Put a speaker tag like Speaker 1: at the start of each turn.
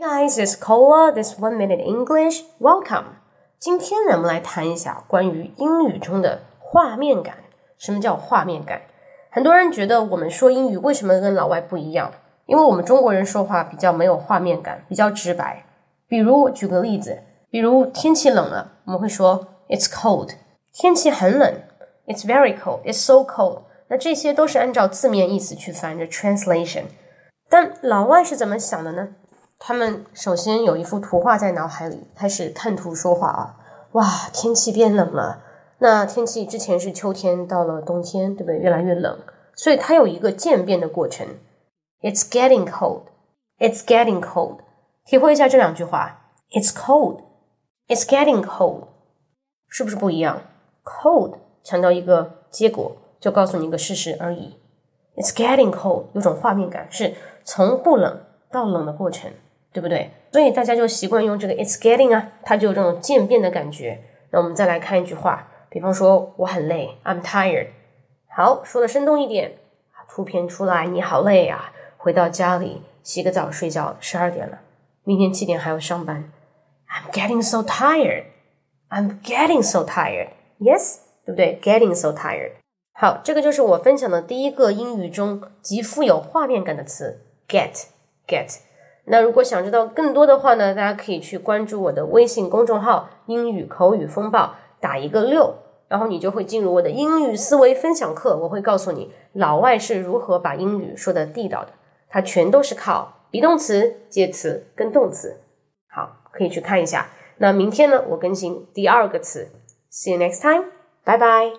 Speaker 1: Hey guys, it's Cola. This one minute English. Welcome. 今天呢，我们来谈一下关于英语中的画面感。什么叫画面感？很多人觉得我们说英语为什么跟老外不一样？因为我们中国人说话比较没有画面感，比较直白。比如举个例子，比如天气冷了，我们会说 It's cold。天气很冷，It's very cold. It's so cold. 那这些都是按照字面意思去翻的 translation。但老外是怎么想的呢？他们首先有一幅图画在脑海里，开始看图说话啊！哇，天气变冷了。那天气之前是秋天，到了冬天，对不对？越来越冷，所以它有一个渐变的过程。It's getting cold. It's getting cold. 体会一下这两句话。It's cold. It's getting cold. 是不是不一样？Cold 强调一个结果，就告诉你一个事实而已。It's getting cold 有种画面感，是从不冷到冷的过程，对不对？所以大家就习惯用这个 It's getting 啊，它就有这种渐变的感觉。那我们再来看一句话，比方说我很累，I'm tired。好，说的生动一点，图片出来，你好累啊！回到家里洗个澡睡觉，十二点了，明天七点还要上班。I'm getting so tired. I'm getting so tired. Yes，对不对？Getting so tired. 好，这个就是我分享的第一个英语中极富有画面感的词，get get。那如果想知道更多的话呢，大家可以去关注我的微信公众号“英语口语风暴”，打一个六，然后你就会进入我的英语思维分享课。我会告诉你老外是如何把英语说的地道的，它全都是靠 be 动词、介词跟动词。好，可以去看一下。那明天呢，我更新第二个词。See you next time. Bye bye.